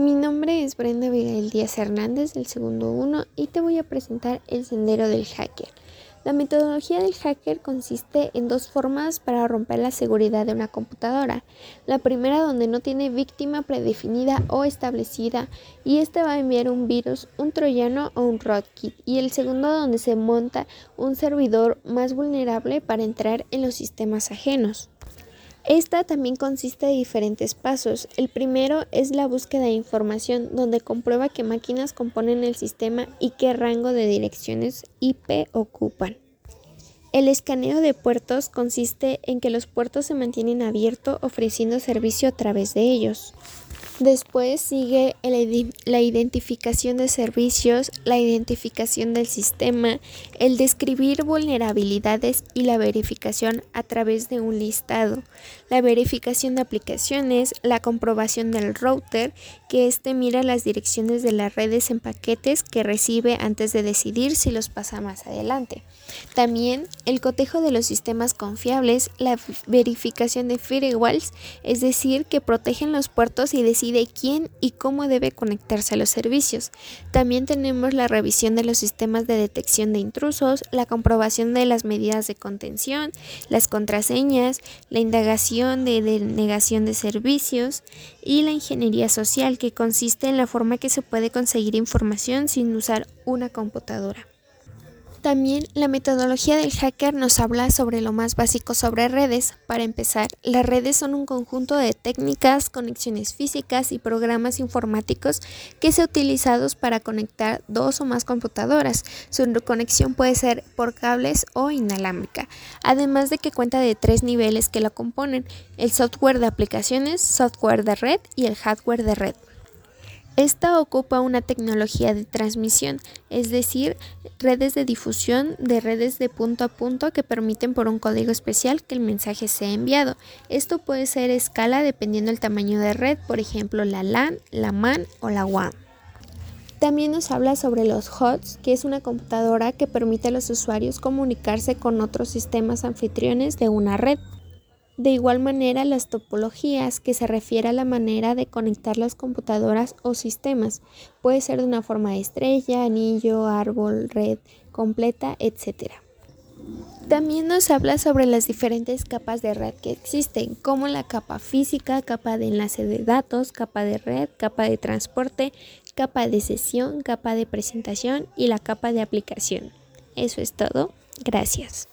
Mi nombre es Brenda Abigail Díaz Hernández del segundo 1 y te voy a presentar el sendero del hacker. La metodología del hacker consiste en dos formas para romper la seguridad de una computadora. La primera donde no tiene víctima predefinida o establecida y este va a enviar un virus, un troyano o un rootkit. Y el segundo donde se monta un servidor más vulnerable para entrar en los sistemas ajenos. Esta también consiste de diferentes pasos. El primero es la búsqueda de información, donde comprueba qué máquinas componen el sistema y qué rango de direcciones IP ocupan. El escaneo de puertos consiste en que los puertos se mantienen abiertos ofreciendo servicio a través de ellos. Después sigue la identificación de servicios, la identificación del sistema, el describir vulnerabilidades y la verificación a través de un listado, la verificación de aplicaciones, la comprobación del router, que éste mira las direcciones de las redes en paquetes que recibe antes de decidir si los pasa más adelante. También el cotejo de los sistemas confiables, la verificación de firewalls, es decir, que protegen los puertos y deciden de quién y cómo debe conectarse a los servicios. También tenemos la revisión de los sistemas de detección de intrusos, la comprobación de las medidas de contención, las contraseñas, la indagación de denegación de servicios y la ingeniería social que consiste en la forma que se puede conseguir información sin usar una computadora. También la metodología del hacker nos habla sobre lo más básico sobre redes. Para empezar, las redes son un conjunto de técnicas, conexiones físicas y programas informáticos que son utilizados para conectar dos o más computadoras. Su conexión puede ser por cables o inalámbrica, además de que cuenta de tres niveles que la componen, el software de aplicaciones, software de red y el hardware de red. Esta ocupa una tecnología de transmisión, es decir, redes de difusión de redes de punto a punto que permiten por un código especial que el mensaje sea enviado. Esto puede ser escala dependiendo del tamaño de red, por ejemplo la LAN, la MAN o la WAN. También nos habla sobre los HOTS, que es una computadora que permite a los usuarios comunicarse con otros sistemas anfitriones de una red. De igual manera, las topologías, que se refiere a la manera de conectar las computadoras o sistemas, puede ser de una forma de estrella, anillo, árbol, red, completa, etc. También nos habla sobre las diferentes capas de red que existen, como la capa física, capa de enlace de datos, capa de red, capa de transporte, capa de sesión, capa de presentación y la capa de aplicación. Eso es todo. Gracias.